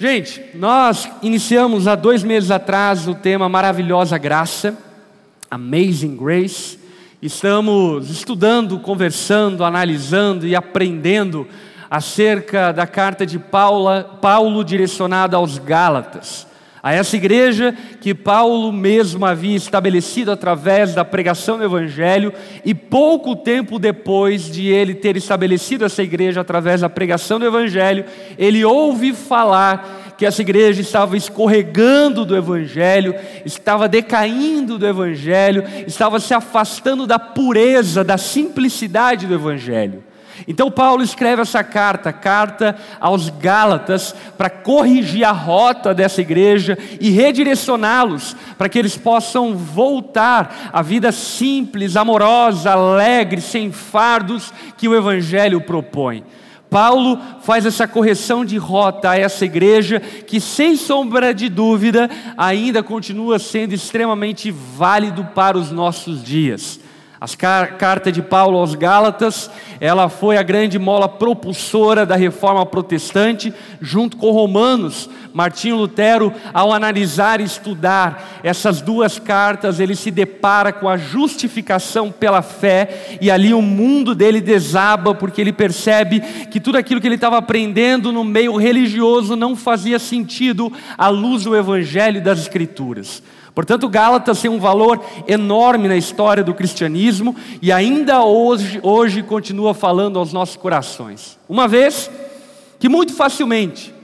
Gente, nós iniciamos há dois meses atrás o tema Maravilhosa Graça, Amazing Grace. Estamos estudando, conversando, analisando e aprendendo acerca da carta de Paula, Paulo direcionada aos Gálatas a essa igreja que Paulo mesmo havia estabelecido através da pregação do Evangelho, e pouco tempo depois de ele ter estabelecido essa igreja através da pregação do Evangelho, ele ouve falar que essa igreja estava escorregando do Evangelho, estava decaindo do Evangelho, estava se afastando da pureza, da simplicidade do Evangelho. Então Paulo escreve essa carta, carta aos Gálatas, para corrigir a rota dessa igreja e redirecioná-los para que eles possam voltar à vida simples, amorosa, alegre, sem fardos que o evangelho propõe. Paulo faz essa correção de rota a essa igreja que, sem sombra de dúvida, ainda continua sendo extremamente válido para os nossos dias. A carta de Paulo aos Gálatas, ela foi a grande mola propulsora da reforma protestante, junto com Romanos. Martinho Lutero, ao analisar e estudar essas duas cartas, ele se depara com a justificação pela fé, e ali o mundo dele desaba, porque ele percebe que tudo aquilo que ele estava aprendendo no meio religioso não fazia sentido à luz do Evangelho e das Escrituras. Portanto, Gálatas tem um valor enorme na história do cristianismo e ainda hoje, hoje continua falando aos nossos corações. Uma vez que muito facilmente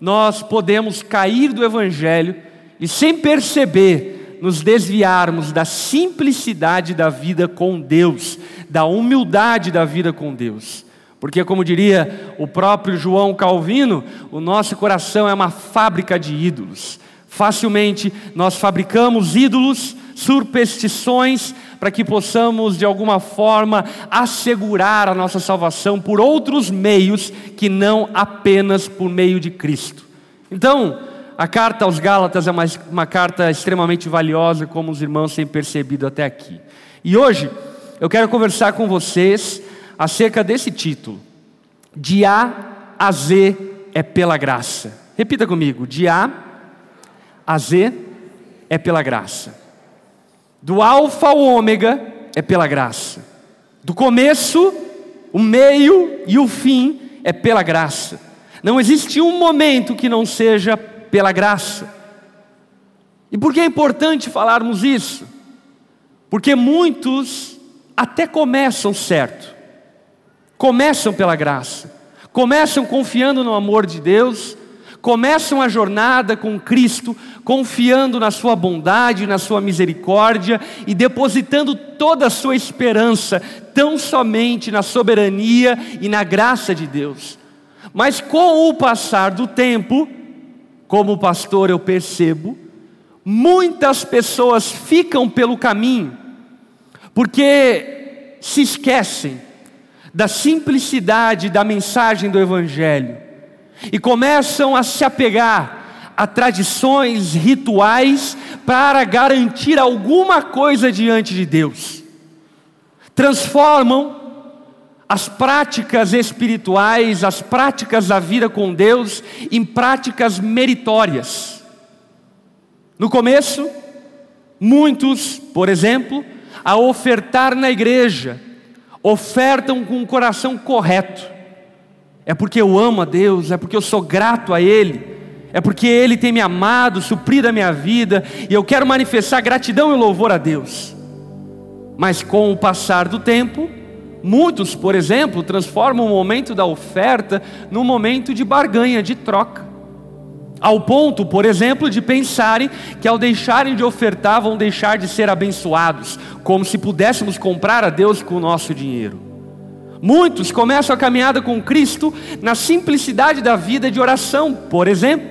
nós podemos cair do Evangelho e, sem perceber, nos desviarmos da simplicidade da vida com Deus, da humildade da vida com Deus. Porque, como diria o próprio João Calvino, o nosso coração é uma fábrica de ídolos. Facilmente nós fabricamos ídolos, superstições, para que possamos de alguma forma assegurar a nossa salvação por outros meios que não apenas por meio de Cristo. Então, a carta aos Gálatas é uma, uma carta extremamente valiosa, como os irmãos têm percebido até aqui. E hoje eu quero conversar com vocês acerca desse título: De A a Z é pela graça. Repita comigo: De A a Z é pela graça. Do alfa ao ômega é pela graça. Do começo, o meio e o fim é pela graça. Não existe um momento que não seja pela graça. E por que é importante falarmos isso? Porque muitos até começam certo, começam pela graça, começam confiando no amor de Deus, começam a jornada com Cristo, confiando na Sua bondade, na Sua misericórdia e depositando toda a sua esperança tão somente na soberania e na graça de Deus. Mas com o passar do tempo, como pastor eu percebo, muitas pessoas ficam pelo caminho, porque se esquecem da simplicidade da mensagem do Evangelho e começam a se apegar a tradições, rituais, para garantir alguma coisa diante de Deus. Transformam as práticas espirituais, as práticas da vida com Deus, em práticas meritórias. No começo, muitos, por exemplo, a ofertar na igreja, ofertam com o coração correto é porque eu amo a Deus, é porque eu sou grato a Ele, é porque Ele tem me amado, suprido a minha vida, e eu quero manifestar gratidão e louvor a Deus. Mas com o passar do tempo, muitos, por exemplo, transformam o momento da oferta num momento de barganha, de troca. Ao ponto, por exemplo, de pensarem que ao deixarem de ofertar vão deixar de ser abençoados, como se pudéssemos comprar a Deus com o nosso dinheiro. Muitos começam a caminhada com Cristo na simplicidade da vida de oração, por exemplo.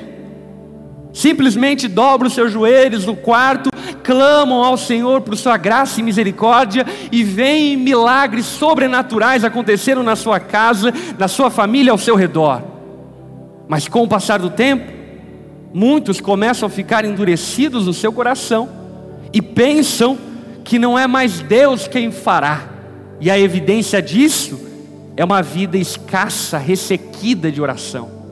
Simplesmente dobram os seus joelhos no quarto, clamam ao Senhor por sua graça e misericórdia e veem milagres sobrenaturais acontecendo na sua casa, na sua família, ao seu redor. Mas com o passar do tempo, muitos começam a ficar endurecidos no seu coração e pensam que não é mais Deus quem fará e a evidência disso é uma vida escassa, ressequida de oração.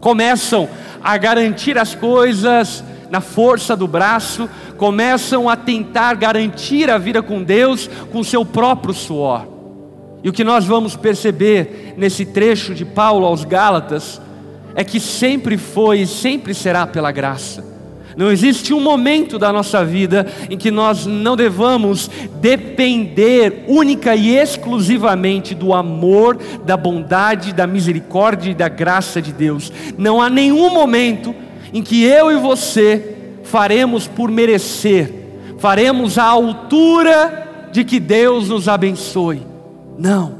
começam a garantir as coisas na força do braço, começam a tentar garantir a vida com Deus com seu próprio suor. E o que nós vamos perceber nesse trecho de Paulo aos Gálatas é que sempre foi e sempre será pela graça. Não existe um momento da nossa vida em que nós não devamos depender única e exclusivamente do amor, da bondade, da misericórdia e da graça de Deus. Não há nenhum momento em que eu e você faremos por merecer, faremos à altura de que Deus nos abençoe. Não.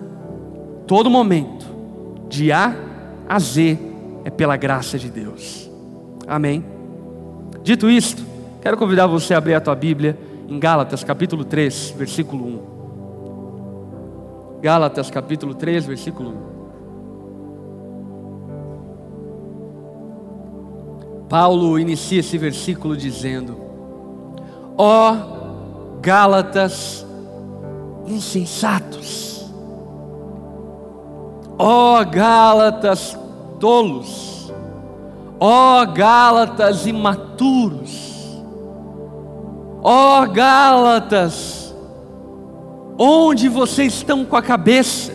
Todo momento, de A a Z, é pela graça de Deus. Amém. Dito isto, quero convidar você a abrir a tua Bíblia em Gálatas capítulo 3, versículo 1. Gálatas capítulo 3, versículo 1. Paulo inicia esse versículo dizendo: Ó oh, Gálatas insensatos, ó oh, Gálatas tolos, Ó oh, Gálatas imaturos, ó oh, Gálatas, onde vocês estão com a cabeça?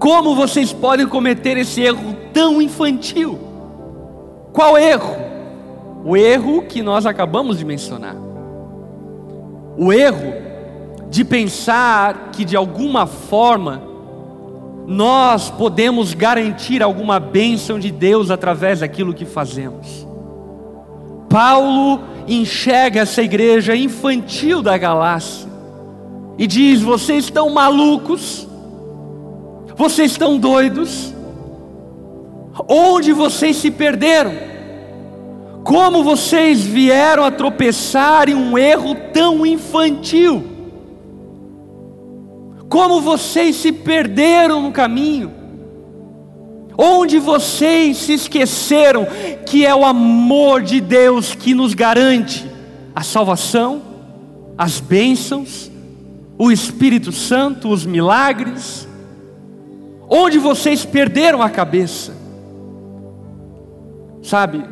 Como vocês podem cometer esse erro tão infantil? Qual erro? O erro que nós acabamos de mencionar. O erro de pensar que de alguma forma nós podemos garantir alguma bênção de Deus através daquilo que fazemos. Paulo enxerga essa igreja infantil da Galácia e diz: vocês estão malucos, vocês estão doidos, onde vocês se perderam? Como vocês vieram a tropeçar em um erro tão infantil? Como vocês se perderam no caminho, onde vocês se esqueceram que é o amor de Deus que nos garante a salvação, as bênçãos, o Espírito Santo, os milagres, onde vocês perderam a cabeça. Sabe,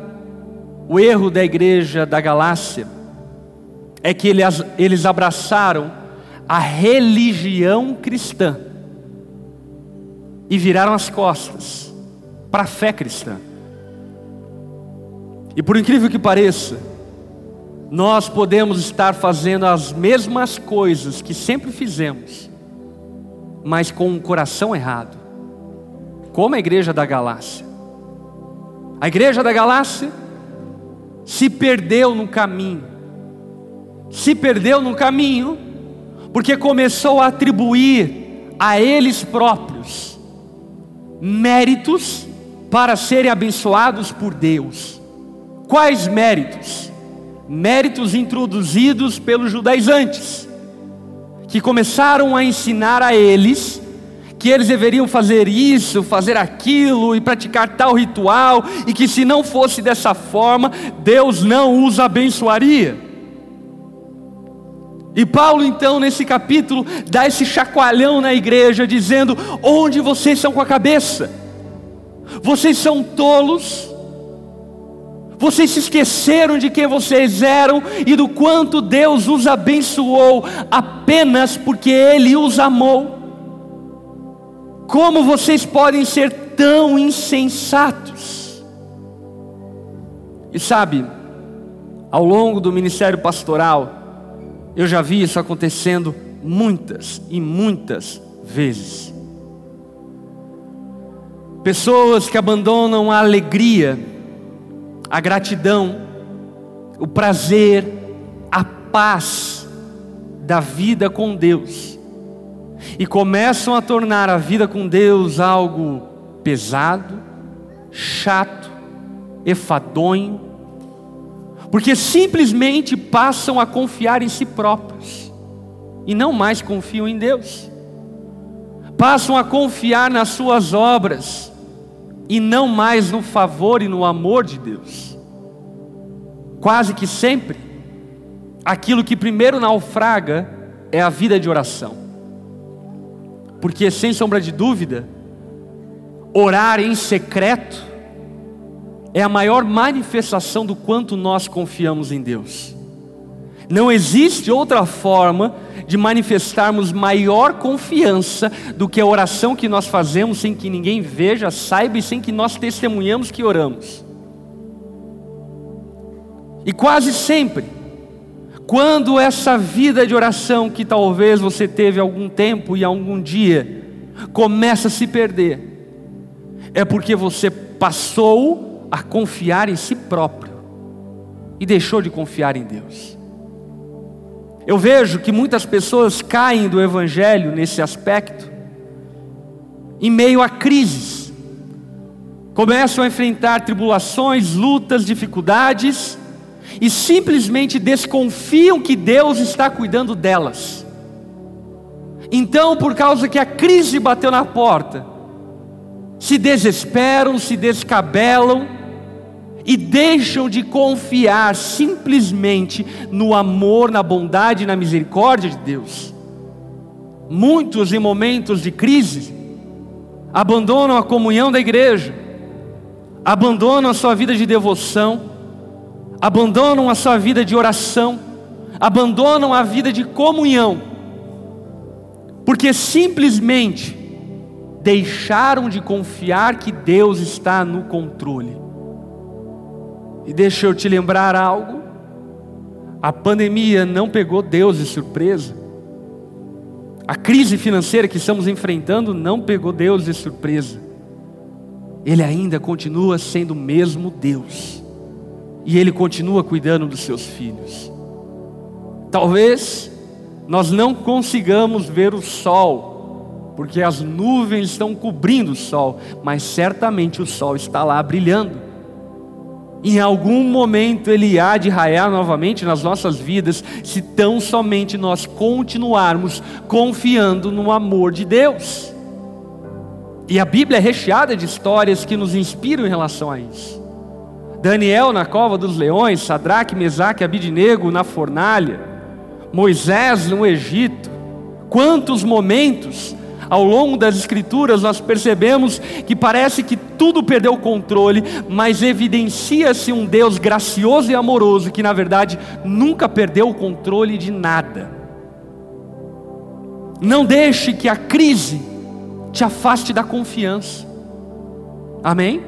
o erro da igreja da Galácia é que eles, abraçaram a religião cristã e viraram as costas para a fé cristã. E por incrível que pareça, nós podemos estar fazendo as mesmas coisas que sempre fizemos, mas com um coração errado, como a igreja da Galácia. A igreja da Galácia se perdeu no caminho, se perdeu no caminho porque começou a atribuir a eles próprios méritos para serem abençoados por Deus. Quais méritos? Méritos introduzidos pelos judaizantes, que começaram a ensinar a eles que eles deveriam fazer isso, fazer aquilo e praticar tal ritual, e que se não fosse dessa forma, Deus não os abençoaria. E Paulo, então, nesse capítulo, dá esse chacoalhão na igreja, dizendo: onde vocês são com a cabeça? Vocês são tolos, vocês se esqueceram de quem vocês eram e do quanto Deus os abençoou apenas porque Ele os amou. Como vocês podem ser tão insensatos? E sabe, ao longo do ministério pastoral, eu já vi isso acontecendo muitas e muitas vezes. Pessoas que abandonam a alegria, a gratidão, o prazer, a paz da vida com Deus e começam a tornar a vida com Deus algo pesado, chato, efadonho, porque simplesmente passam a confiar em si próprios e não mais confiam em Deus. Passam a confiar nas suas obras e não mais no favor e no amor de Deus. Quase que sempre, aquilo que primeiro naufraga é a vida de oração. Porque, sem sombra de dúvida, orar em secreto é a maior manifestação do quanto nós confiamos em Deus. Não existe outra forma de manifestarmos maior confiança do que a oração que nós fazemos sem que ninguém veja, saiba e sem que nós testemunhamos que oramos. E quase sempre, quando essa vida de oração que talvez você teve algum tempo e algum dia começa a se perder, é porque você passou a confiar em si próprio e deixou de confiar em Deus. Eu vejo que muitas pessoas caem do Evangelho nesse aspecto, em meio a crises, começam a enfrentar tribulações, lutas, dificuldades, e simplesmente desconfiam que Deus está cuidando delas. Então, por causa que a crise bateu na porta, se desesperam, se descabelam e deixam de confiar simplesmente no amor, na bondade e na misericórdia de Deus. Muitos, em momentos de crise, abandonam a comunhão da igreja, abandonam a sua vida de devoção, abandonam a sua vida de oração, abandonam a vida de comunhão, porque simplesmente deixaram de confiar que Deus está no controle. E deixa eu te lembrar algo: a pandemia não pegou Deus de surpresa, a crise financeira que estamos enfrentando não pegou Deus de surpresa, Ele ainda continua sendo o mesmo Deus, e Ele continua cuidando dos seus filhos. Talvez nós não consigamos ver o sol, porque as nuvens estão cobrindo o sol, mas certamente o sol está lá brilhando. Em algum momento ele há de raiar novamente nas nossas vidas, se tão somente nós continuarmos confiando no amor de Deus. E a Bíblia é recheada de histórias que nos inspiram em relação a isso. Daniel na cova dos leões, Sadraque, Mesaque, Abidinego na fornalha, Moisés no Egito. Quantos momentos ao longo das Escrituras, nós percebemos que parece que tudo perdeu o controle, mas evidencia-se um Deus gracioso e amoroso que, na verdade, nunca perdeu o controle de nada. Não deixe que a crise te afaste da confiança, amém?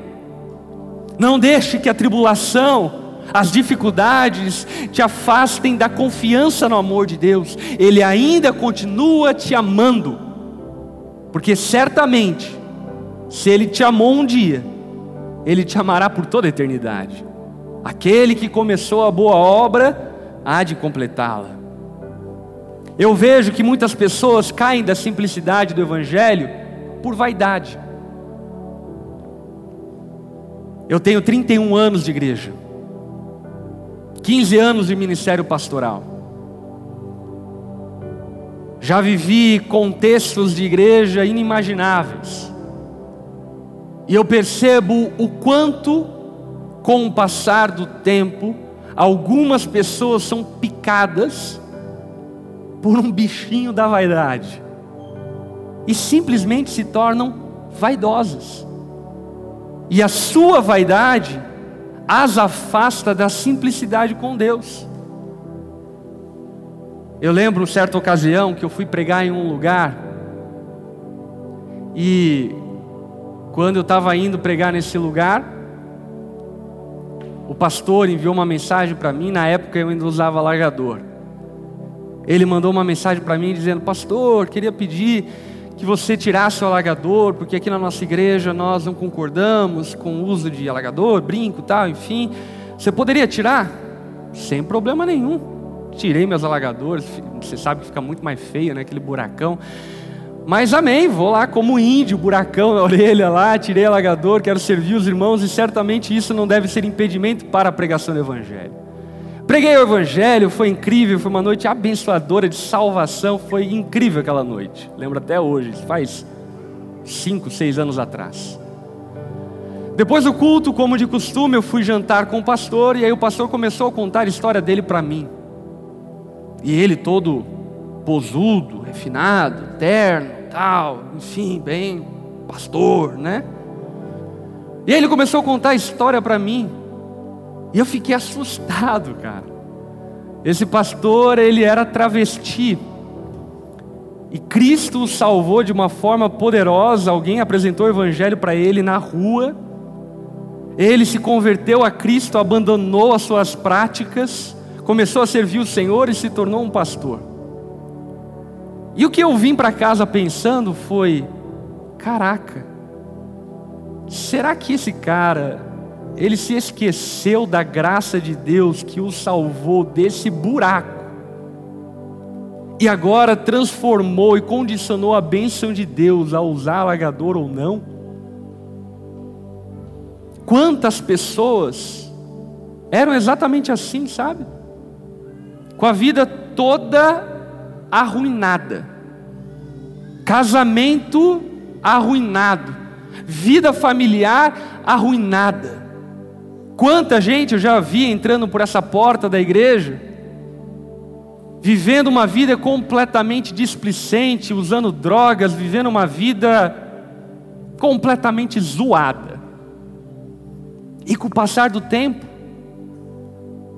Não deixe que a tribulação, as dificuldades te afastem da confiança no amor de Deus, Ele ainda continua te amando porque certamente, se Ele te amou um dia, Ele te amará por toda a eternidade. Aquele que começou a boa obra, há de completá-la. Eu vejo que muitas pessoas caem da simplicidade do Evangelho por vaidade. Eu tenho 31 anos de igreja, 15 anos de ministério pastoral. Já vivi contextos de igreja inimagináveis. E eu percebo o quanto, com o passar do tempo, algumas pessoas são picadas por um bichinho da vaidade e simplesmente se tornam vaidosas. E a sua vaidade as afasta da simplicidade com Deus. Eu lembro certa ocasião que eu fui pregar em um lugar e quando eu estava indo pregar nesse lugar, o pastor enviou uma mensagem para mim, na época eu ainda usava largador. Ele mandou uma mensagem para mim dizendo: Pastor, queria pedir que você tirasse o alagador, porque aqui na nossa igreja nós não concordamos com o uso de alagador, brinco, tal, enfim. Você poderia tirar? Sem problema nenhum tirei meus alagadores, você sabe que fica muito mais feio, né? Aquele buracão. Mas amém, vou lá como índio, buracão na orelha lá, tirei alagador, quero servir os irmãos e certamente isso não deve ser impedimento para a pregação do Evangelho. Preguei o Evangelho, foi incrível, foi uma noite abençoadora de salvação, foi incrível aquela noite. Lembro até hoje, faz cinco, seis anos atrás. Depois do culto, como de costume, eu fui jantar com o pastor e aí o pastor começou a contar a história dele para mim. E ele todo posudo, refinado, terno, tal, enfim, bem pastor, né? E ele começou a contar a história para mim. E eu fiquei assustado, cara. Esse pastor, ele era travesti. E Cristo o salvou de uma forma poderosa. Alguém apresentou o evangelho para ele na rua. Ele se converteu a Cristo, abandonou as suas práticas, começou a servir o Senhor e se tornou um pastor. E o que eu vim para casa pensando foi: caraca, será que esse cara, ele se esqueceu da graça de Deus que o salvou desse buraco? E agora transformou e condicionou a bênção de Deus a usar alagador ou não? Quantas pessoas eram exatamente assim, sabe? Com a vida toda arruinada, casamento arruinado, vida familiar arruinada. Quanta gente eu já vi entrando por essa porta da igreja, vivendo uma vida completamente displicente, usando drogas, vivendo uma vida completamente zoada. E com o passar do tempo,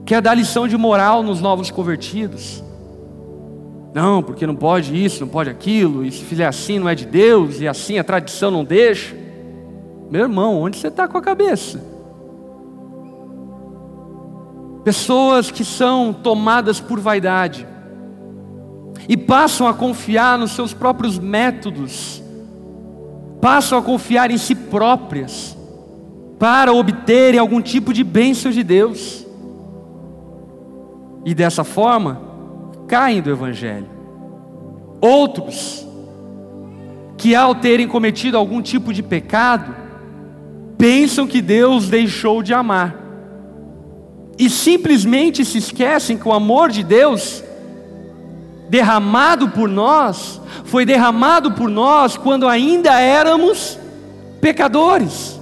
quer dar lição de moral nos novos convertidos. Não, porque não pode isso, não pode aquilo, e se fizer assim não é de Deus, e assim a tradição não deixa. Meu irmão, onde você está com a cabeça? Pessoas que são tomadas por vaidade e passam a confiar nos seus próprios métodos, passam a confiar em si próprias, para obterem algum tipo de bênção de Deus. E dessa forma, caem do Evangelho. Outros, que ao terem cometido algum tipo de pecado, pensam que Deus deixou de amar. E simplesmente se esquecem que o amor de Deus, derramado por nós, foi derramado por nós quando ainda éramos pecadores.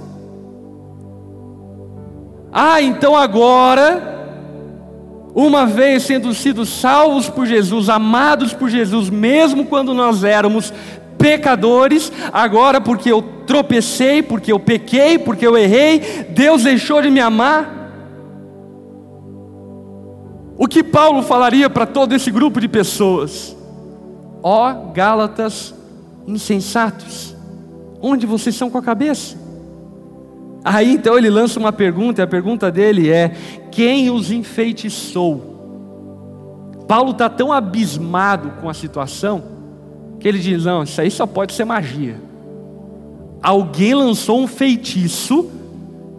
Ah, então agora, uma vez sendo sido salvos por Jesus, amados por Jesus, mesmo quando nós éramos pecadores, agora porque eu tropecei, porque eu pequei, porque eu errei, Deus deixou de me amar. O que Paulo falaria para todo esse grupo de pessoas? Ó oh, Gálatas insensatos, onde vocês estão com a cabeça? Aí então ele lança uma pergunta, e a pergunta dele é: quem os enfeitiçou? Paulo está tão abismado com a situação que ele diz: não, isso aí só pode ser magia. Alguém lançou um feitiço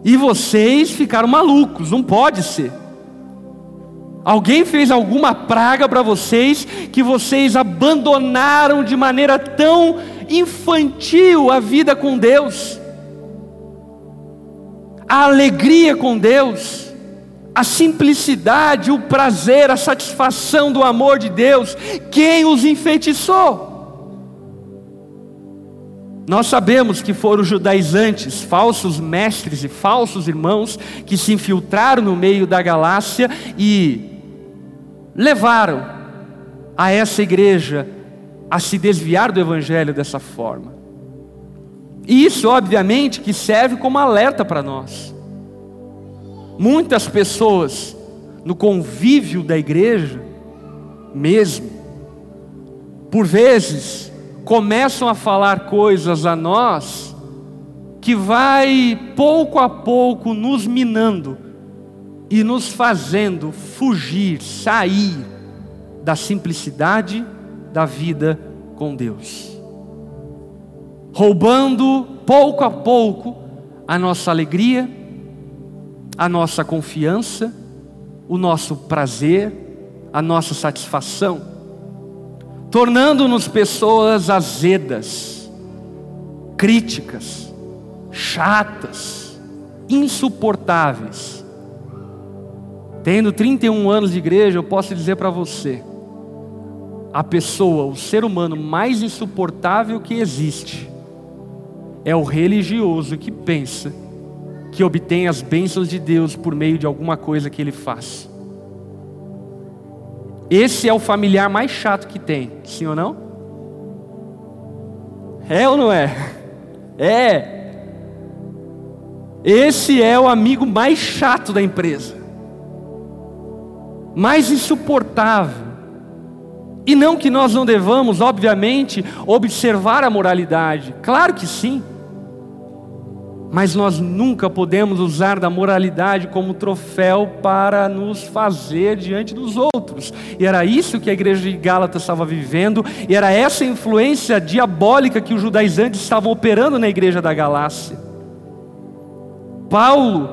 e vocês ficaram malucos, não pode ser. Alguém fez alguma praga para vocês que vocês abandonaram de maneira tão infantil a vida com Deus a alegria com Deus, a simplicidade, o prazer, a satisfação do amor de Deus, quem os enfeitiçou? Nós sabemos que foram judaizantes, falsos mestres e falsos irmãos que se infiltraram no meio da galáxia e levaram a essa igreja a se desviar do evangelho dessa forma. E isso, obviamente, que serve como alerta para nós. Muitas pessoas no convívio da igreja, mesmo, por vezes, começam a falar coisas a nós que vai pouco a pouco nos minando e nos fazendo fugir, sair da simplicidade da vida com Deus roubando pouco a pouco a nossa alegria, a nossa confiança, o nosso prazer, a nossa satisfação, tornando-nos pessoas azedas, críticas, chatas, insuportáveis. Tendo 31 anos de igreja, eu posso dizer para você, a pessoa, o ser humano mais insuportável que existe, é o religioso que pensa que obtém as bênçãos de Deus por meio de alguma coisa que ele faz. Esse é o familiar mais chato que tem, sim ou não? É ou não é? É. Esse é o amigo mais chato da empresa, mais insuportável. E não que nós não devamos, obviamente, observar a moralidade, claro que sim. Mas nós nunca podemos usar da moralidade como troféu para nos fazer diante dos outros. E era isso que a igreja de Gálatas estava vivendo, e era essa influência diabólica que os judaizantes estavam operando na igreja da Galácia. Paulo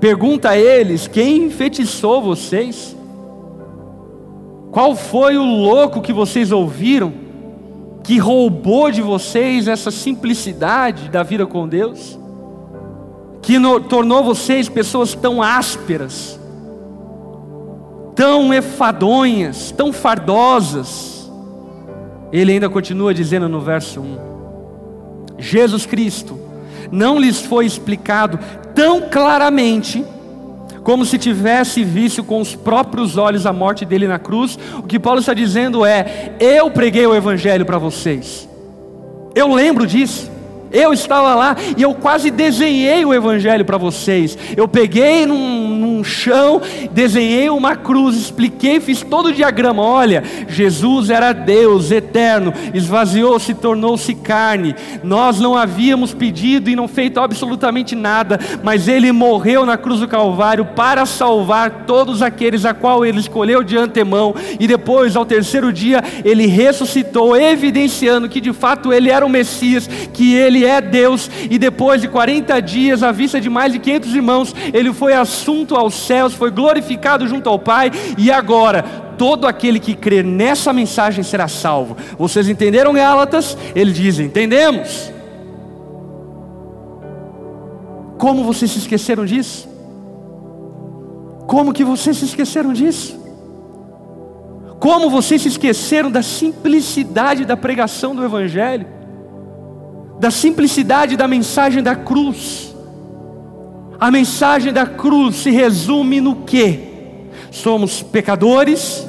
pergunta a eles: quem enfeitiçou vocês? Qual foi o louco que vocês ouviram, que roubou de vocês essa simplicidade da vida com Deus? que no, tornou vocês pessoas tão ásperas, tão efadonhas, tão fardosas. Ele ainda continua dizendo no verso 1: Jesus Cristo não lhes foi explicado tão claramente como se tivesse visto com os próprios olhos a morte dele na cruz. O que Paulo está dizendo é: eu preguei o evangelho para vocês. Eu lembro disso. Eu estava lá e eu quase desenhei o Evangelho para vocês. Eu peguei num, num, chão, desenhei uma cruz, expliquei, fiz todo o diagrama. Olha, Jesus era Deus eterno, esvaziou-se, tornou-se carne. Nós não havíamos pedido e não feito absolutamente nada, mas Ele morreu na cruz do Calvário para salvar todos aqueles a qual Ele escolheu de antemão. E depois, ao terceiro dia, Ele ressuscitou, evidenciando que de fato Ele era o Messias, que Ele ele é Deus, e depois de 40 dias, à vista de mais de 500 irmãos, ele foi assunto aos céus, foi glorificado junto ao Pai, e agora, todo aquele que crer nessa mensagem será salvo. Vocês entenderam, Gálatas? Ele diz: Entendemos. Como vocês se esqueceram disso? Como que vocês se esqueceram disso? Como vocês se esqueceram da simplicidade da pregação do Evangelho? Da simplicidade da mensagem da cruz. A mensagem da cruz se resume no que? Somos pecadores,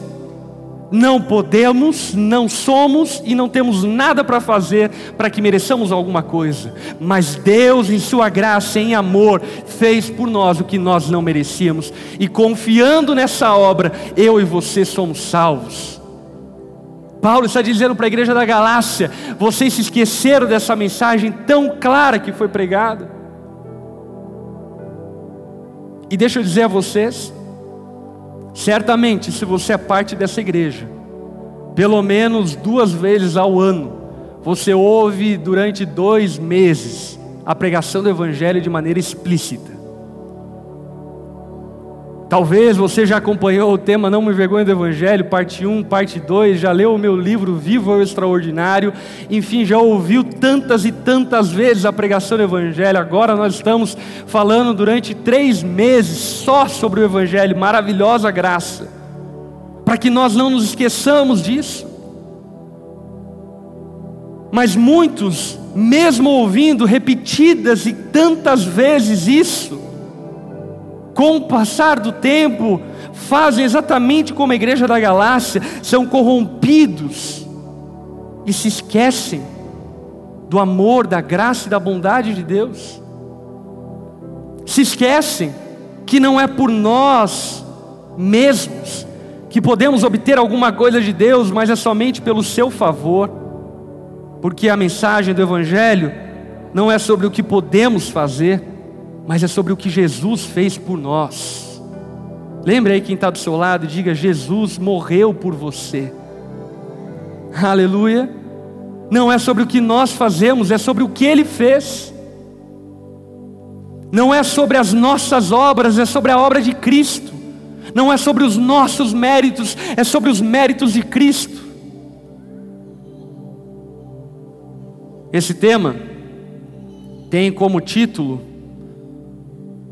não podemos, não somos e não temos nada para fazer para que mereçamos alguma coisa, mas Deus, em Sua graça, em amor, fez por nós o que nós não merecíamos, e confiando nessa obra, eu e você somos salvos. Paulo está dizendo para a igreja da Galácia: vocês se esqueceram dessa mensagem tão clara que foi pregada. E deixa eu dizer a vocês, certamente, se você é parte dessa igreja, pelo menos duas vezes ao ano, você ouve durante dois meses a pregação do Evangelho de maneira explícita. Talvez você já acompanhou o tema Não Me Vergonha do Evangelho, parte 1, parte 2, já leu o meu livro Vivo o Extraordinário, enfim, já ouviu tantas e tantas vezes a pregação do Evangelho. Agora nós estamos falando durante três meses só sobre o Evangelho, maravilhosa graça, para que nós não nos esqueçamos disso. Mas muitos, mesmo ouvindo repetidas e tantas vezes isso, com o passar do tempo, fazem exatamente como a igreja da Galácia, são corrompidos e se esquecem do amor, da graça e da bondade de Deus. Se esquecem que não é por nós mesmos que podemos obter alguma coisa de Deus, mas é somente pelo seu favor, porque a mensagem do Evangelho não é sobre o que podemos fazer, mas é sobre o que Jesus fez por nós. Lembre aí quem está do seu lado e diga: Jesus morreu por você. Aleluia. Não é sobre o que nós fazemos, é sobre o que Ele fez. Não é sobre as nossas obras, é sobre a obra de Cristo. Não é sobre os nossos méritos, é sobre os méritos de Cristo. Esse tema tem como título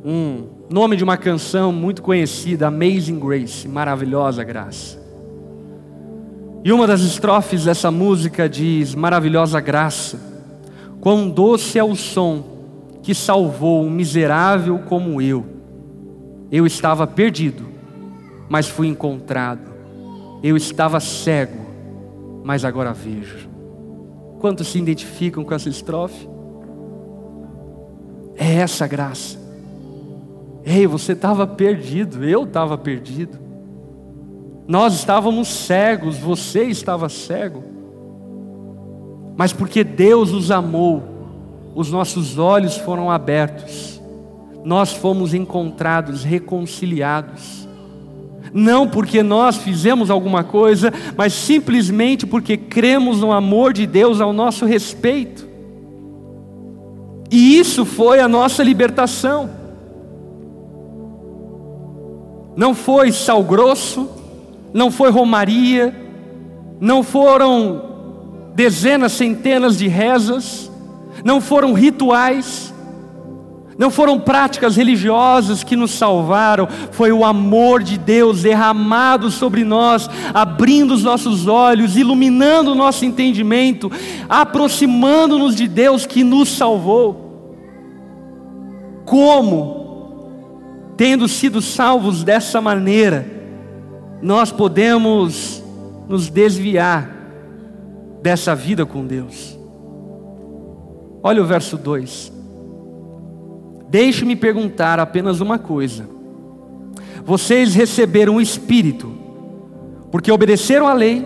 um nome de uma canção muito conhecida, Amazing Grace, maravilhosa graça. E uma das estrofes dessa música diz: Maravilhosa graça, quão doce é o som que salvou um miserável como eu. Eu estava perdido, mas fui encontrado. Eu estava cego, mas agora vejo. Quantos se identificam com essa estrofe? É essa graça. Ei, você estava perdido, eu estava perdido. Nós estávamos cegos, você estava cego. Mas porque Deus os amou, os nossos olhos foram abertos, nós fomos encontrados reconciliados. Não porque nós fizemos alguma coisa, mas simplesmente porque cremos no amor de Deus ao nosso respeito. E isso foi a nossa libertação. Não foi sal grosso, não foi romaria, não foram dezenas, centenas de rezas, não foram rituais, não foram práticas religiosas que nos salvaram, foi o amor de Deus derramado sobre nós, abrindo os nossos olhos, iluminando o nosso entendimento, aproximando-nos de Deus que nos salvou. Como? Tendo sido salvos dessa maneira, nós podemos nos desviar dessa vida com Deus. Olha o verso 2. Deixe-me perguntar apenas uma coisa: vocês receberam o Espírito porque obedeceram à lei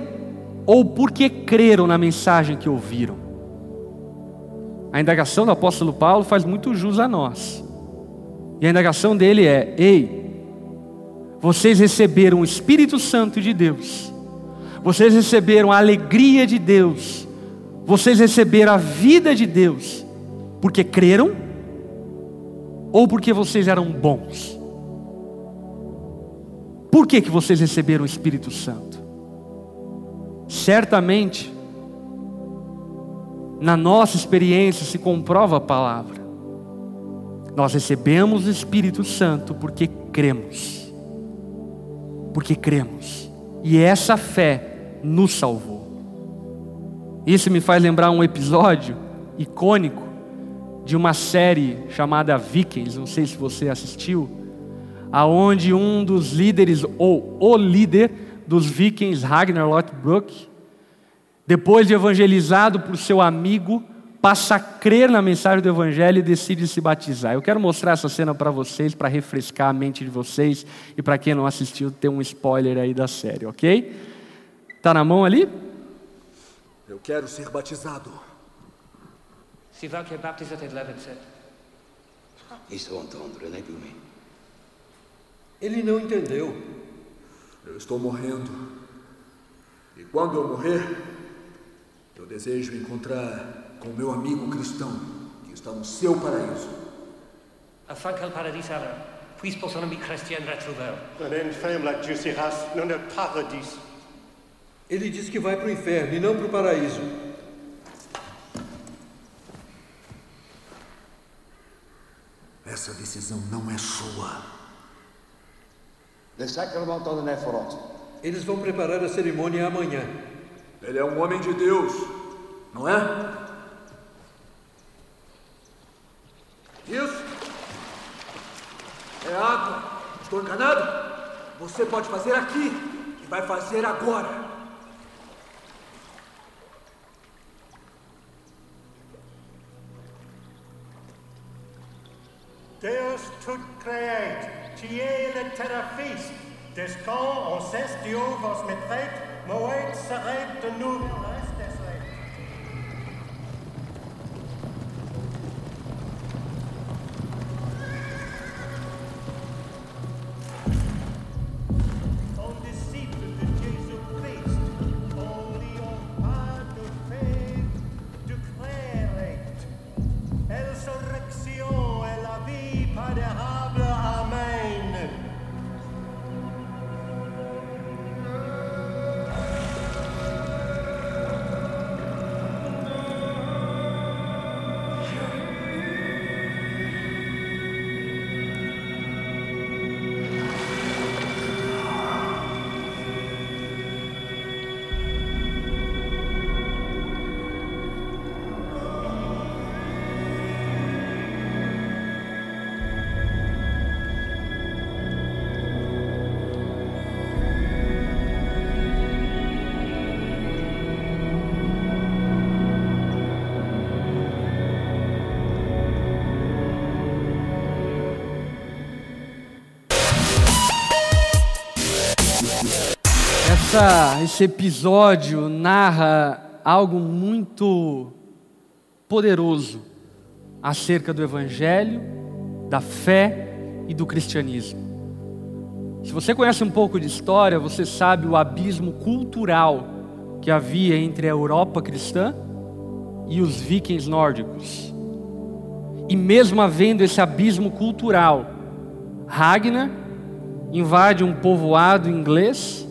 ou porque creram na mensagem que ouviram? A indagação do apóstolo Paulo faz muito jus a nós. E a indagação dele é: ei, vocês receberam o Espírito Santo de Deus, vocês receberam a alegria de Deus, vocês receberam a vida de Deus, porque creram ou porque vocês eram bons? Por que, que vocês receberam o Espírito Santo? Certamente, na nossa experiência se comprova a palavra. Nós recebemos o Espírito Santo porque cremos. Porque cremos. E essa fé nos salvou. Isso me faz lembrar um episódio icônico de uma série chamada Vikings, não sei se você assistiu, aonde um dos líderes ou o líder dos Vikings, Ragnar Lothbrok, depois de evangelizado por seu amigo, passa a crer na mensagem do Evangelho e decide se batizar. Eu quero mostrar essa cena para vocês, para refrescar a mente de vocês e para quem não assistiu, ter um spoiler aí da série, ok? Tá na mão ali? Eu quero ser batizado. Si va que levenset. Isso entendre, né, Bumi? Ele não entendeu. Eu estou morrendo. E quando eu morrer, eu desejo encontrar com meu amigo cristão que está no seu paraíso. Afin que le paradis puisse pour son ami chrétien retrouver. Un infâme lá Dieu sera no paradis. Ele diz que vai para o inferno e não para o paraíso. Essa decisão não é sua. Eles vão preparar a cerimônia amanhã. Ele é um homem de Deus, não é? Isso? É água. Estou enganado? Você pode fazer aqui e vai fazer agora. Deus tout créate, tié le terrafis, descend en cesse Dieu vos mettrait, moët serait de nous. Essa, esse episódio narra algo muito poderoso acerca do Evangelho, da fé e do cristianismo. Se você conhece um pouco de história, você sabe o abismo cultural que havia entre a Europa cristã e os vikings nórdicos. E mesmo havendo esse abismo cultural, Ragnar invade um povoado inglês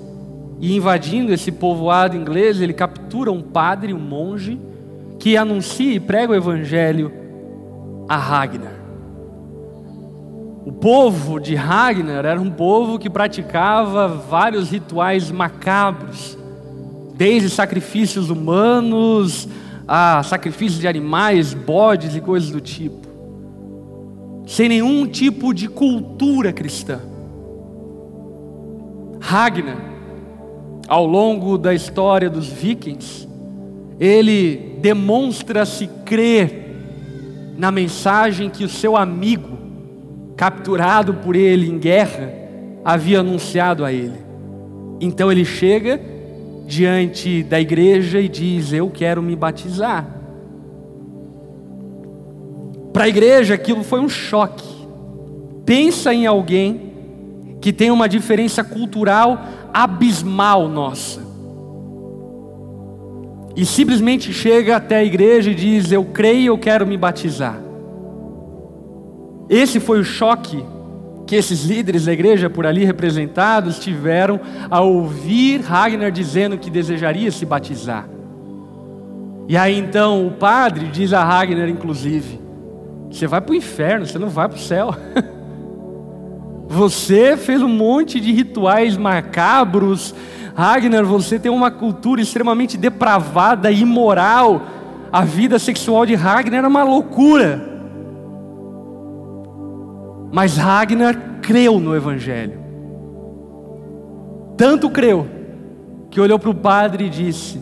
e invadindo esse povoado inglês, ele captura um padre, um monge, que anuncia e prega o evangelho a Ragnar. O povo de Ragnar era um povo que praticava vários rituais macabros, desde sacrifícios humanos a sacrifícios de animais, bodes e coisas do tipo, sem nenhum tipo de cultura cristã. Ragnar, ao longo da história dos vikings, ele demonstra-se crer na mensagem que o seu amigo capturado por ele em guerra, havia anunciado a ele. Então ele chega diante da igreja e diz: Eu quero me batizar. Para a igreja aquilo foi um choque. Pensa em alguém que tem uma diferença cultural abismal nossa. E simplesmente chega até a igreja e diz: Eu creio, eu quero me batizar. Esse foi o choque que esses líderes da igreja por ali representados tiveram ao ouvir Ragnar dizendo que desejaria se batizar. E aí então o padre diz a Ragnar, inclusive: Você vai para o inferno, você não vai para o céu. Você fez um monte de rituais macabros. Ragnar, você tem uma cultura extremamente depravada e imoral. A vida sexual de Ragnar era uma loucura. Mas Ragnar creu no Evangelho. Tanto creu, que olhou para o padre e disse: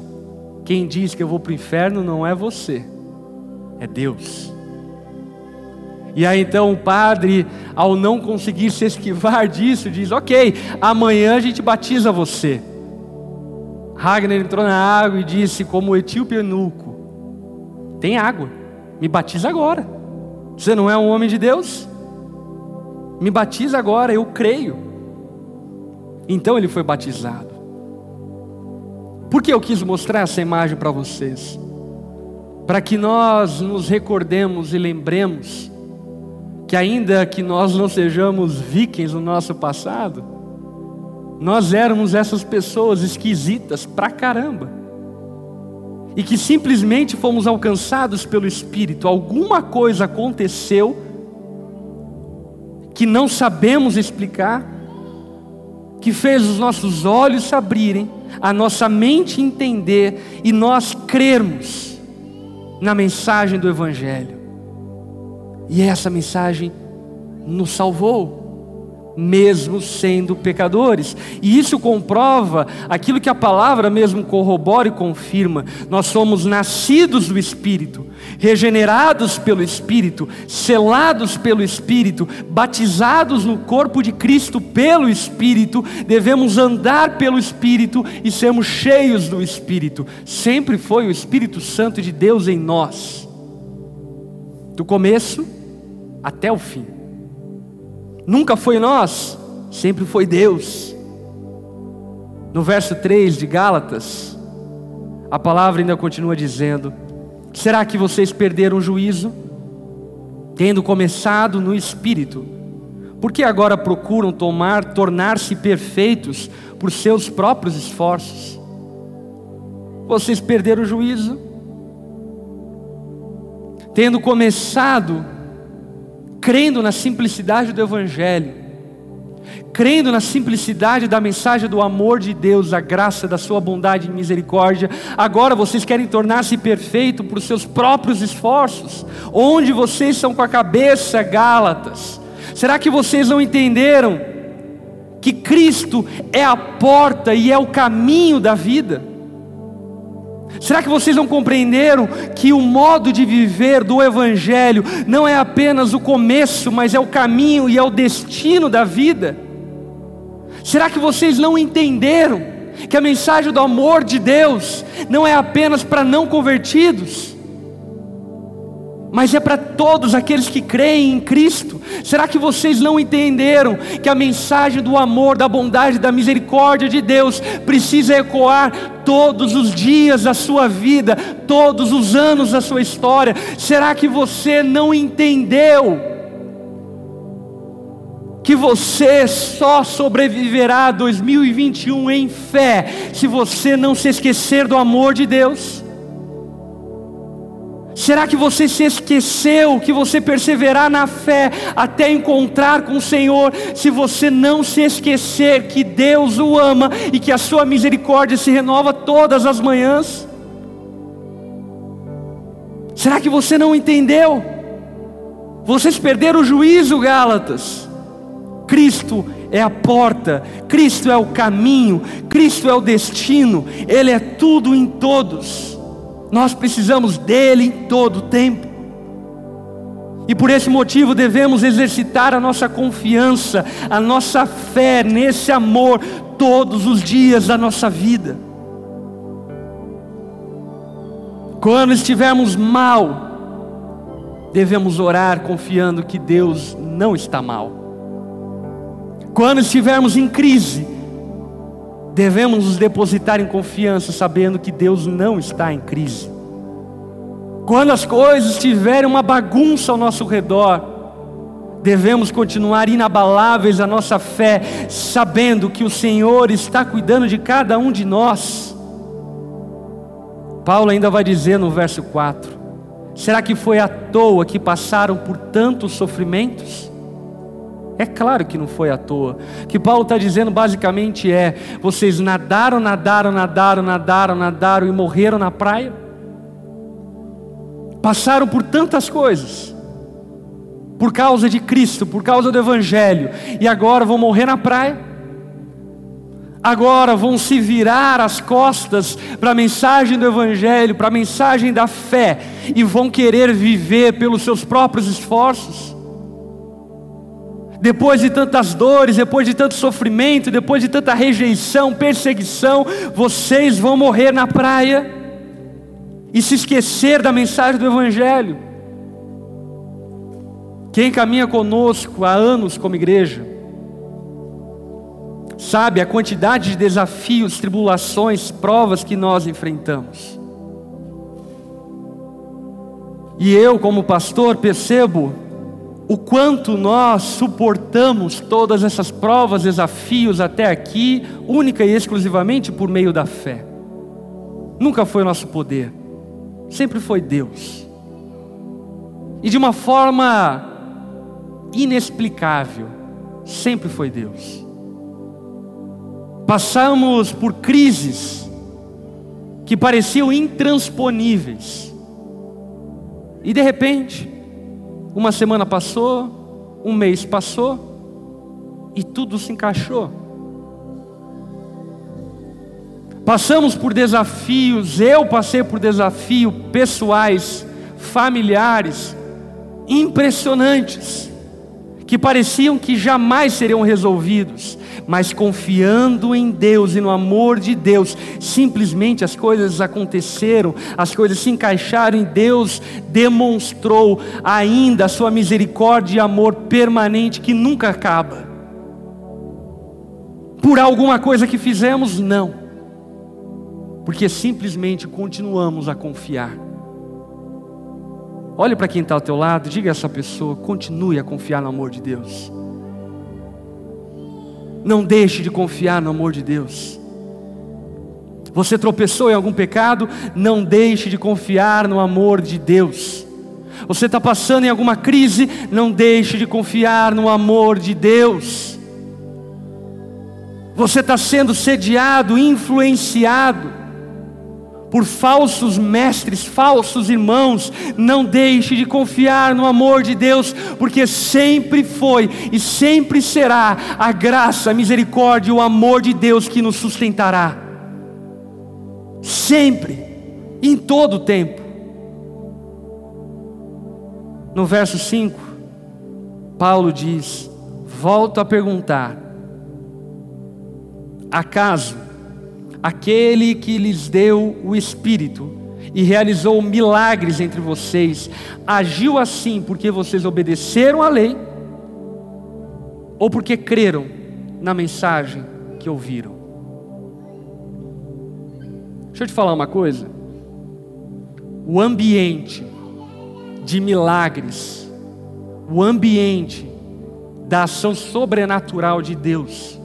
Quem diz que eu vou para o inferno não é você, é Deus. E aí então o padre, ao não conseguir se esquivar disso, diz: Ok, amanhã a gente batiza você. Ragnar entrou na água e disse, como etíope eunuco: Tem água, me batiza agora. Você não é um homem de Deus? Me batiza agora, eu creio. Então ele foi batizado. Por que eu quis mostrar essa imagem para vocês? Para que nós nos recordemos e lembremos que, ainda que nós não sejamos vikings no nosso passado, nós éramos essas pessoas esquisitas pra caramba. E que simplesmente fomos alcançados pelo Espírito, alguma coisa aconteceu que não sabemos explicar, que fez os nossos olhos se abrirem, a nossa mente entender e nós crermos na mensagem do Evangelho. E essa mensagem nos salvou mesmo sendo pecadores. E isso comprova aquilo que a palavra mesmo corrobora e confirma. Nós somos nascidos do Espírito, regenerados pelo Espírito, selados pelo Espírito, batizados no corpo de Cristo pelo Espírito, devemos andar pelo Espírito e sermos cheios do Espírito. Sempre foi o Espírito Santo de Deus em nós, do começo até o fim. Nunca foi nós, sempre foi Deus. No verso 3 de Gálatas, a palavra ainda continua dizendo: Será que vocês perderam o juízo? Tendo começado no espírito, por que agora procuram tomar, tornar-se perfeitos por seus próprios esforços? Vocês perderam o juízo? Tendo começado crendo na simplicidade do Evangelho, crendo na simplicidade da mensagem do amor de Deus, da graça, da sua bondade e misericórdia, agora vocês querem tornar-se perfeito por seus próprios esforços, onde vocês são com a cabeça, Gálatas? Será que vocês não entenderam que Cristo é a porta e é o caminho da vida? Será que vocês não compreenderam que o modo de viver do Evangelho não é apenas o começo, mas é o caminho e é o destino da vida? Será que vocês não entenderam que a mensagem do amor de Deus não é apenas para não convertidos, mas é para todos aqueles que creem em Cristo. Será que vocês não entenderam que a mensagem do amor, da bondade, da misericórdia de Deus precisa ecoar todos os dias da sua vida, todos os anos da sua história? Será que você não entendeu? que você só sobreviverá a 2021 em fé, se você não se esquecer do amor de Deus. Será que você se esqueceu que você perseverar na fé até encontrar com o Senhor, se você não se esquecer que Deus o ama e que a sua misericórdia se renova todas as manhãs? Será que você não entendeu? Vocês perderam o juízo, Gálatas. Cristo é a porta, Cristo é o caminho, Cristo é o destino, Ele é tudo em todos. Nós precisamos dele em todo o tempo. E por esse motivo devemos exercitar a nossa confiança, a nossa fé nesse amor todos os dias da nossa vida. Quando estivermos mal, devemos orar confiando que Deus não está mal. Quando estivermos em crise, devemos nos depositar em confiança, sabendo que Deus não está em crise. Quando as coisas tiverem uma bagunça ao nosso redor, devemos continuar inabaláveis a nossa fé, sabendo que o Senhor está cuidando de cada um de nós. Paulo ainda vai dizer no verso 4: Será que foi à toa que passaram por tantos sofrimentos? É claro que não foi à toa. O que Paulo está dizendo basicamente é: vocês nadaram, nadaram, nadaram, nadaram, nadaram e morreram na praia. Passaram por tantas coisas, por causa de Cristo, por causa do Evangelho, e agora vão morrer na praia. Agora vão se virar as costas para a mensagem do Evangelho, para a mensagem da fé, e vão querer viver pelos seus próprios esforços depois de tantas dores, depois de tanto sofrimento, depois de tanta rejeição, perseguição, vocês vão morrer na praia e se esquecer da mensagem do Evangelho. Quem caminha conosco há anos como igreja, sabe a quantidade de desafios, tribulações, provas que nós enfrentamos. E eu, como pastor, percebo o quanto nós suportamos todas essas provas, desafios até aqui, única e exclusivamente por meio da fé. Nunca foi nosso poder, sempre foi Deus. E de uma forma inexplicável, sempre foi Deus. Passamos por crises que pareciam intransponíveis, e de repente, uma semana passou, um mês passou e tudo se encaixou. Passamos por desafios, eu passei por desafios pessoais, familiares, impressionantes, que pareciam que jamais seriam resolvidos, mas confiando em Deus e no amor de Deus, simplesmente as coisas aconteceram, as coisas se encaixaram e Deus demonstrou ainda a sua misericórdia e amor permanente que nunca acaba. Por alguma coisa que fizemos? Não, porque simplesmente continuamos a confiar. Olhe para quem está ao teu lado, diga a essa pessoa: continue a confiar no amor de Deus. Não deixe de confiar no amor de Deus. Você tropeçou em algum pecado? Não deixe de confiar no amor de Deus. Você está passando em alguma crise? Não deixe de confiar no amor de Deus. Você está sendo sediado, influenciado por falsos mestres, falsos irmãos, não deixe de confiar no amor de Deus, porque sempre foi e sempre será a graça, a misericórdia e o amor de Deus que nos sustentará. Sempre, em todo o tempo. No verso 5, Paulo diz: Volto a perguntar, acaso aquele que lhes deu o Espírito e realizou milagres entre vocês, agiu assim porque vocês obedeceram à lei ou porque creram na mensagem que ouviram? Deixa eu te falar uma coisa. O ambiente de milagres, o ambiente da ação sobrenatural de Deus,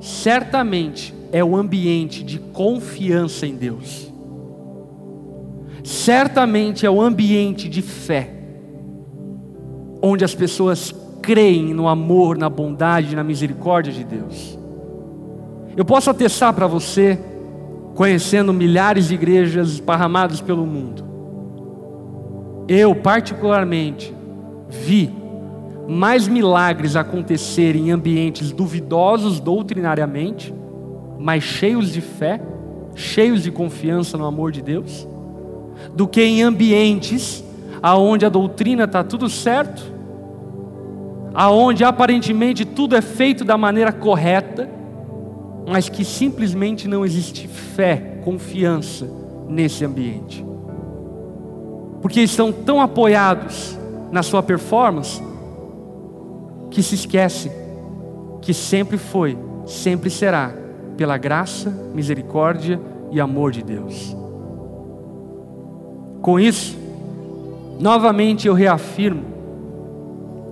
certamente é o ambiente de confiança em Deus. Certamente é o ambiente de fé, onde as pessoas creem no amor, na bondade, na misericórdia de Deus. Eu posso atestar para você, conhecendo milhares de igrejas esparramadas pelo mundo, eu, particularmente, vi mais milagres acontecerem em ambientes duvidosos doutrinariamente, mas cheios de fé, cheios de confiança no amor de Deus, do que em ambientes aonde a doutrina está tudo certo, aonde aparentemente tudo é feito da maneira correta, mas que simplesmente não existe fé, confiança nesse ambiente. Porque estão tão apoiados na sua performance que se esquece que sempre foi, sempre será, pela graça, misericórdia e amor de Deus. Com isso, novamente eu reafirmo,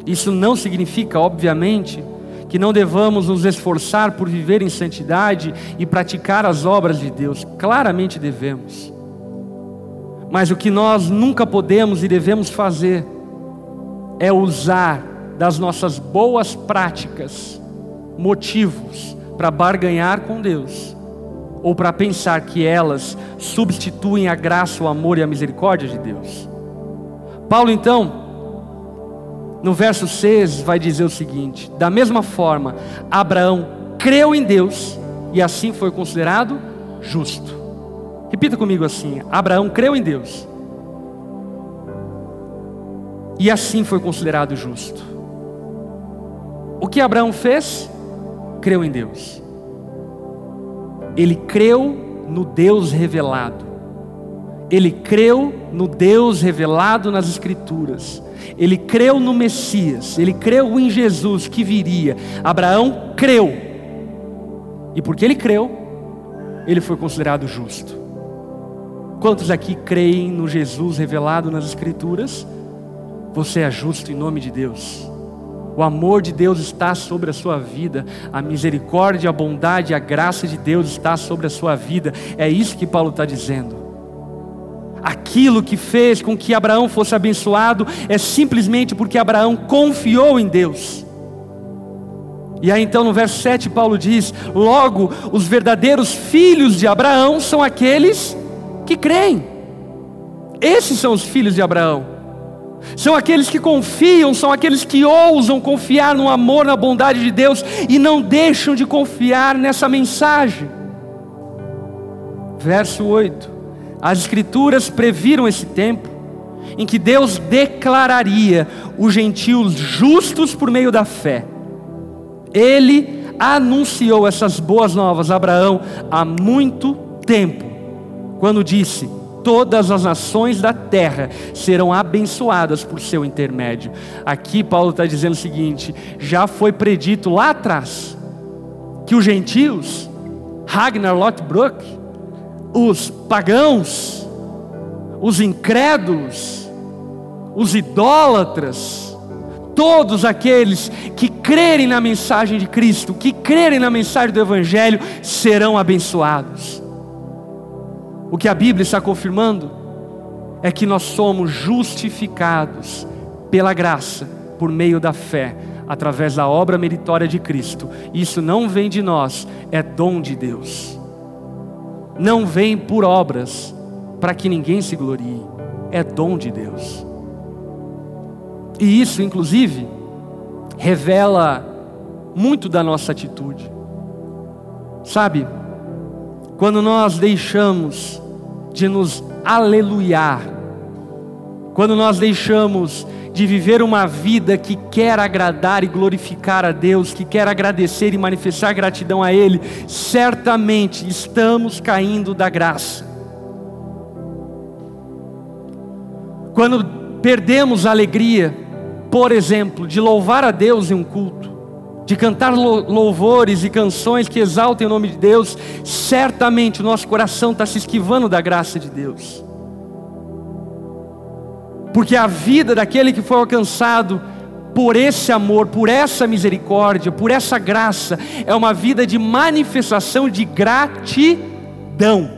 isso não significa, obviamente, que não devamos nos esforçar por viver em santidade e praticar as obras de Deus, claramente devemos. Mas o que nós nunca podemos e devemos fazer é usar das nossas boas práticas motivos para barganhar com Deus ou para pensar que elas substituem a graça, o amor e a misericórdia de Deus. Paulo então, no verso 6, vai dizer o seguinte: da mesma forma, Abraão creu em Deus e assim foi considerado justo. Repita comigo assim: Abraão creu em Deus. E assim foi considerado justo. O que Abraão fez? Creu em Deus. Ele creu no Deus revelado. Ele creu no Deus revelado nas Escrituras. Ele creu no Messias. Ele creu em Jesus que viria. Abraão creu. E porque ele creu, ele foi considerado justo. Quantos aqui creem no Jesus revelado nas Escrituras? Você é justo em nome de Deus. O amor de Deus está sobre a sua vida, a misericórdia, a bondade, a graça de Deus está sobre a sua vida. É isso que Paulo está dizendo. Aquilo que fez com que Abraão fosse abençoado é simplesmente porque Abraão confiou em Deus. E aí então no verso 7 Paulo diz: Logo, os verdadeiros filhos de Abraão são aqueles que creem. Esses são os filhos de Abraão. São aqueles que confiam, são aqueles que ousam confiar no amor, na bondade de Deus e não deixam de confiar nessa mensagem. Verso 8: As Escrituras previram esse tempo em que Deus declararia os gentios justos por meio da fé. Ele anunciou essas boas novas a Abraão há muito tempo quando disse: Todas as nações da terra serão abençoadas por seu intermédio. Aqui Paulo está dizendo o seguinte: já foi predito lá atrás que os gentios, Ragnar Lothbrok, os pagãos, os incrédulos, os idólatras, todos aqueles que crerem na mensagem de Cristo, que crerem na mensagem do Evangelho, serão abençoados. O que a Bíblia está confirmando é que nós somos justificados pela graça, por meio da fé, através da obra meritória de Cristo. Isso não vem de nós, é dom de Deus. Não vem por obras, para que ninguém se glorie, é dom de Deus. E isso, inclusive, revela muito da nossa atitude. Sabe, quando nós deixamos de nos aleluiar, quando nós deixamos de viver uma vida que quer agradar e glorificar a Deus, que quer agradecer e manifestar gratidão a Ele, certamente estamos caindo da graça. Quando perdemos a alegria, por exemplo, de louvar a Deus em um culto, de cantar louvores e canções que exaltem o nome de Deus, certamente o nosso coração está se esquivando da graça de Deus. Porque a vida daquele que foi alcançado por esse amor, por essa misericórdia, por essa graça, é uma vida de manifestação de gratidão.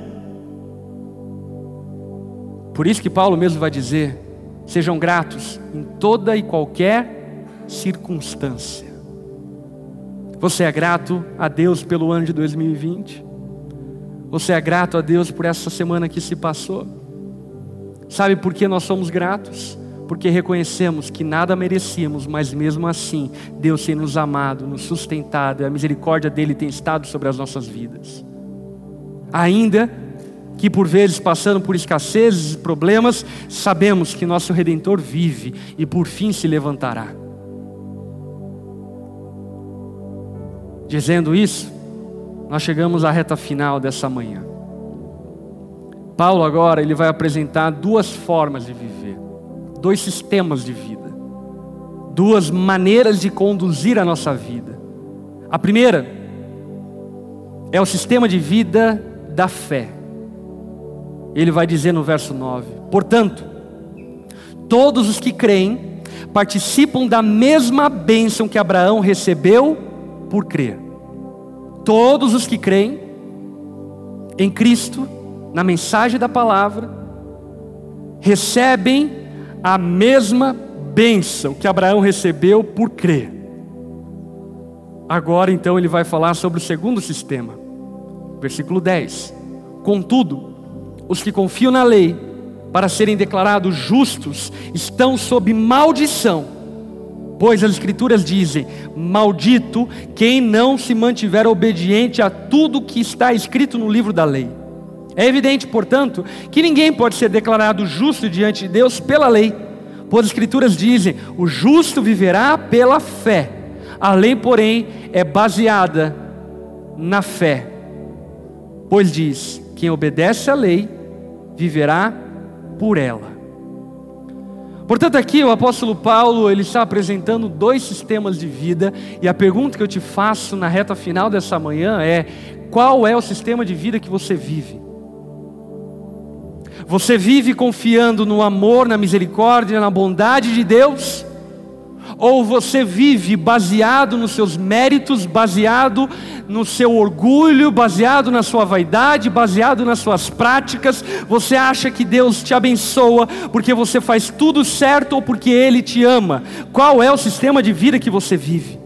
Por isso que Paulo mesmo vai dizer: sejam gratos em toda e qualquer circunstância. Você é grato a Deus pelo ano de 2020? Você é grato a Deus por essa semana que se passou? Sabe por que nós somos gratos? Porque reconhecemos que nada merecíamos, mas mesmo assim, Deus tem nos amado, nos sustentado, e a misericórdia dele tem estado sobre as nossas vidas. Ainda que por vezes passando por escassezes e problemas, sabemos que nosso redentor vive e por fim se levantará. Dizendo isso, nós chegamos à reta final dessa manhã. Paulo agora ele vai apresentar duas formas de viver, dois sistemas de vida, duas maneiras de conduzir a nossa vida. A primeira é o sistema de vida da fé. Ele vai dizer no verso 9: Portanto, todos os que creem participam da mesma bênção que Abraão recebeu por crer. Todos os que creem em Cristo na mensagem da palavra, recebem a mesma bênção que Abraão recebeu por crer. Agora então ele vai falar sobre o segundo sistema, versículo 10. Contudo, os que confiam na lei para serem declarados justos estão sob maldição, pois as Escrituras dizem: Maldito quem não se mantiver obediente a tudo que está escrito no livro da lei. É evidente, portanto, que ninguém pode ser declarado justo diante de Deus pela lei, pois as Escrituras dizem: o justo viverá pela fé. A lei, porém, é baseada na fé, pois diz: quem obedece à lei viverá por ela. Portanto, aqui o apóstolo Paulo ele está apresentando dois sistemas de vida, e a pergunta que eu te faço na reta final dessa manhã é: qual é o sistema de vida que você vive? Você vive confiando no amor, na misericórdia, na bondade de Deus? Ou você vive baseado nos seus méritos, baseado no seu orgulho, baseado na sua vaidade, baseado nas suas práticas? Você acha que Deus te abençoa porque você faz tudo certo ou porque Ele te ama? Qual é o sistema de vida que você vive?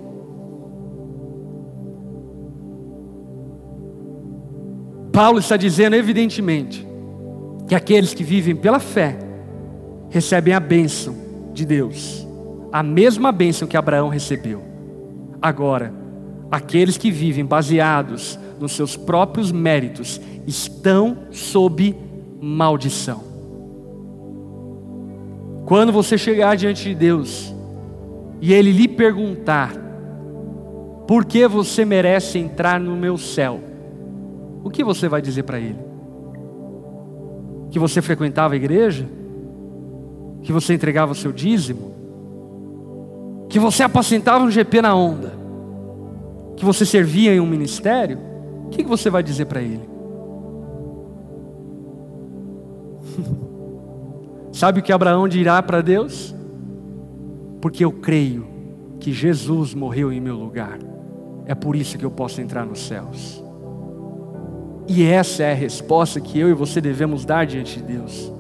Paulo está dizendo, evidentemente, que aqueles que vivem pela fé recebem a bênção de Deus, a mesma bênção que Abraão recebeu. Agora, aqueles que vivem baseados nos seus próprios méritos estão sob maldição. Quando você chegar diante de Deus e Ele lhe perguntar, por que você merece entrar no meu céu? O que você vai dizer para Ele? que você frequentava a igreja, que você entregava o seu dízimo, que você apacentava um GP na onda, que você servia em um ministério, o que você vai dizer para ele? Sabe o que Abraão dirá para Deus? Porque eu creio que Jesus morreu em meu lugar, é por isso que eu posso entrar nos céus. E essa é a resposta que eu e você devemos dar diante de Deus.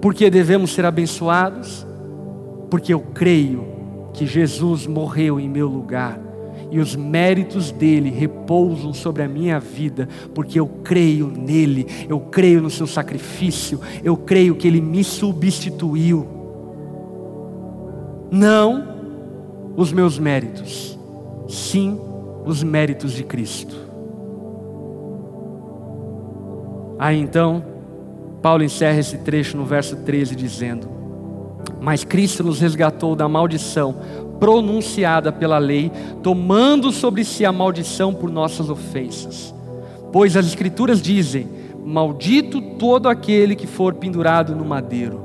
Porque devemos ser abençoados? Porque eu creio que Jesus morreu em meu lugar e os méritos dele repousam sobre a minha vida, porque eu creio nele, eu creio no seu sacrifício, eu creio que ele me substituiu. Não os meus méritos, sim os méritos de Cristo. Aí então, Paulo encerra esse trecho no verso 13, dizendo: Mas Cristo nos resgatou da maldição pronunciada pela lei, tomando sobre si a maldição por nossas ofensas. Pois as Escrituras dizem: Maldito todo aquele que for pendurado no madeiro.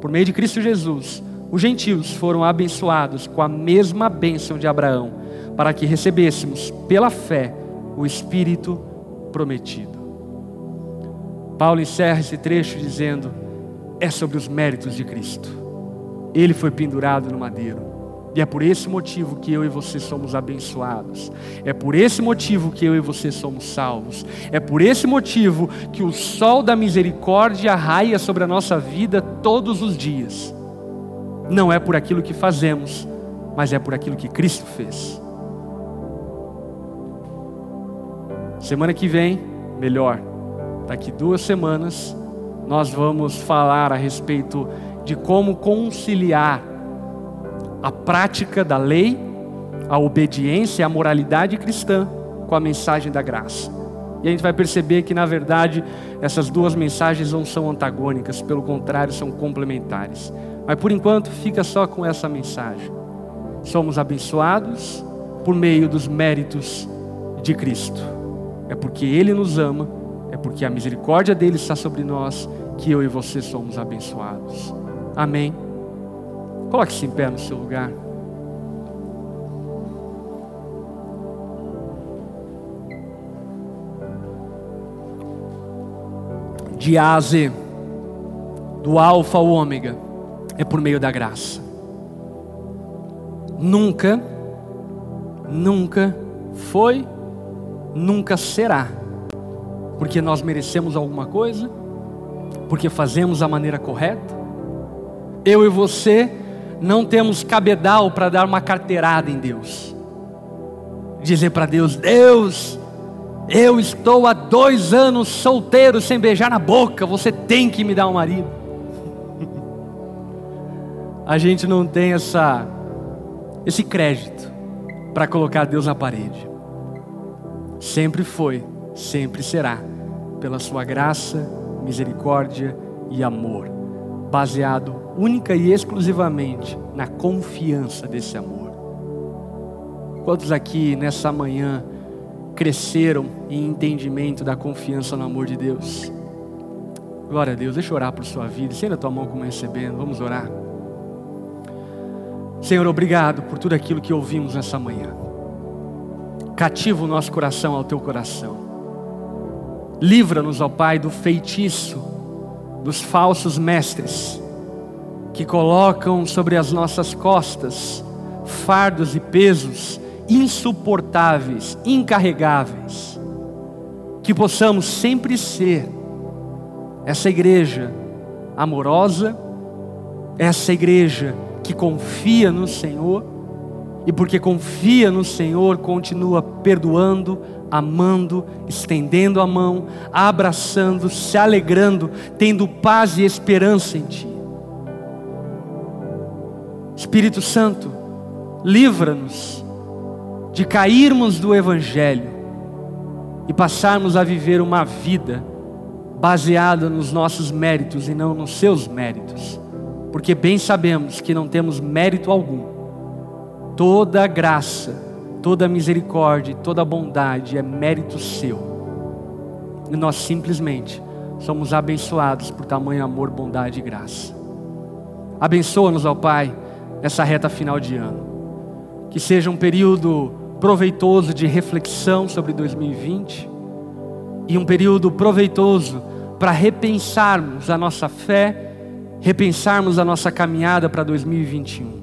Por meio de Cristo Jesus, os gentios foram abençoados com a mesma bênção de Abraão, para que recebêssemos, pela fé, o Espírito prometido. Paulo encerra esse trecho dizendo: é sobre os méritos de Cristo. Ele foi pendurado no madeiro. E é por esse motivo que eu e você somos abençoados. É por esse motivo que eu e você somos salvos. É por esse motivo que o sol da misericórdia raia sobre a nossa vida todos os dias. Não é por aquilo que fazemos, mas é por aquilo que Cristo fez. Semana que vem, melhor, daqui duas semanas, nós vamos falar a respeito de como conciliar a prática da lei, a obediência, a moralidade cristã com a mensagem da graça. E a gente vai perceber que, na verdade, essas duas mensagens não são antagônicas, pelo contrário, são complementares. Mas por enquanto, fica só com essa mensagem. Somos abençoados por meio dos méritos de Cristo. É porque Ele nos ama, é porque a misericórdia dele está sobre nós que eu e você somos abençoados. Amém. Coloque-se em pé no seu lugar. De A a Z, do Alfa ao Ômega, é por meio da graça. Nunca, nunca foi, nunca será, porque nós merecemos alguma coisa, porque fazemos a maneira correta. Eu e você não temos cabedal para dar uma carteirada em Deus. Dizer para Deus: Deus, eu estou há dois anos solteiro sem beijar na boca, você tem que me dar um marido. A gente não tem essa, esse crédito para colocar Deus na parede. Sempre foi, sempre será, pela Sua graça, misericórdia e amor, baseado única e exclusivamente na confiança desse amor. Quantos aqui nessa manhã cresceram em entendimento da confiança no amor de Deus? Glória a Deus, deixa eu orar por sua vida, estenda a tua mão como recebendo, vamos orar. Senhor, obrigado por tudo aquilo que ouvimos nessa manhã. Cativa o nosso coração ao teu coração. Livra-nos, ó Pai, do feitiço dos falsos mestres que colocam sobre as nossas costas fardos e pesos insuportáveis, incarregáveis. Que possamos sempre ser essa igreja amorosa, essa igreja que confia no Senhor e porque confia no Senhor continua perdoando, amando, estendendo a mão, abraçando, se alegrando, tendo paz e esperança em Ti. Espírito Santo, livra-nos de cairmos do Evangelho e passarmos a viver uma vida baseada nos nossos méritos e não nos seus méritos, porque bem sabemos que não temos mérito algum. Toda graça, toda misericórdia, toda bondade é mérito seu. E nós simplesmente somos abençoados por tamanho amor, bondade e graça. Abençoa-nos, ó Pai nessa reta final de ano. Que seja um período proveitoso de reflexão sobre 2020 e um período proveitoso para repensarmos a nossa fé, repensarmos a nossa caminhada para 2021.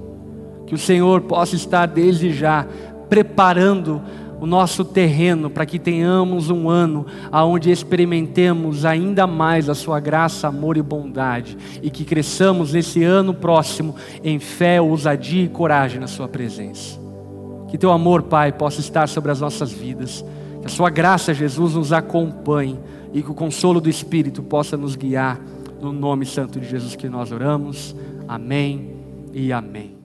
Que o Senhor possa estar desde já preparando o nosso terreno para que tenhamos um ano aonde experimentemos ainda mais a sua graça, amor e bondade e que cresçamos nesse ano próximo em fé, ousadia e coragem na sua presença. Que teu amor, Pai, possa estar sobre as nossas vidas. Que a sua graça, Jesus, nos acompanhe e que o consolo do Espírito possa nos guiar no nome santo de Jesus que nós oramos. Amém e amém.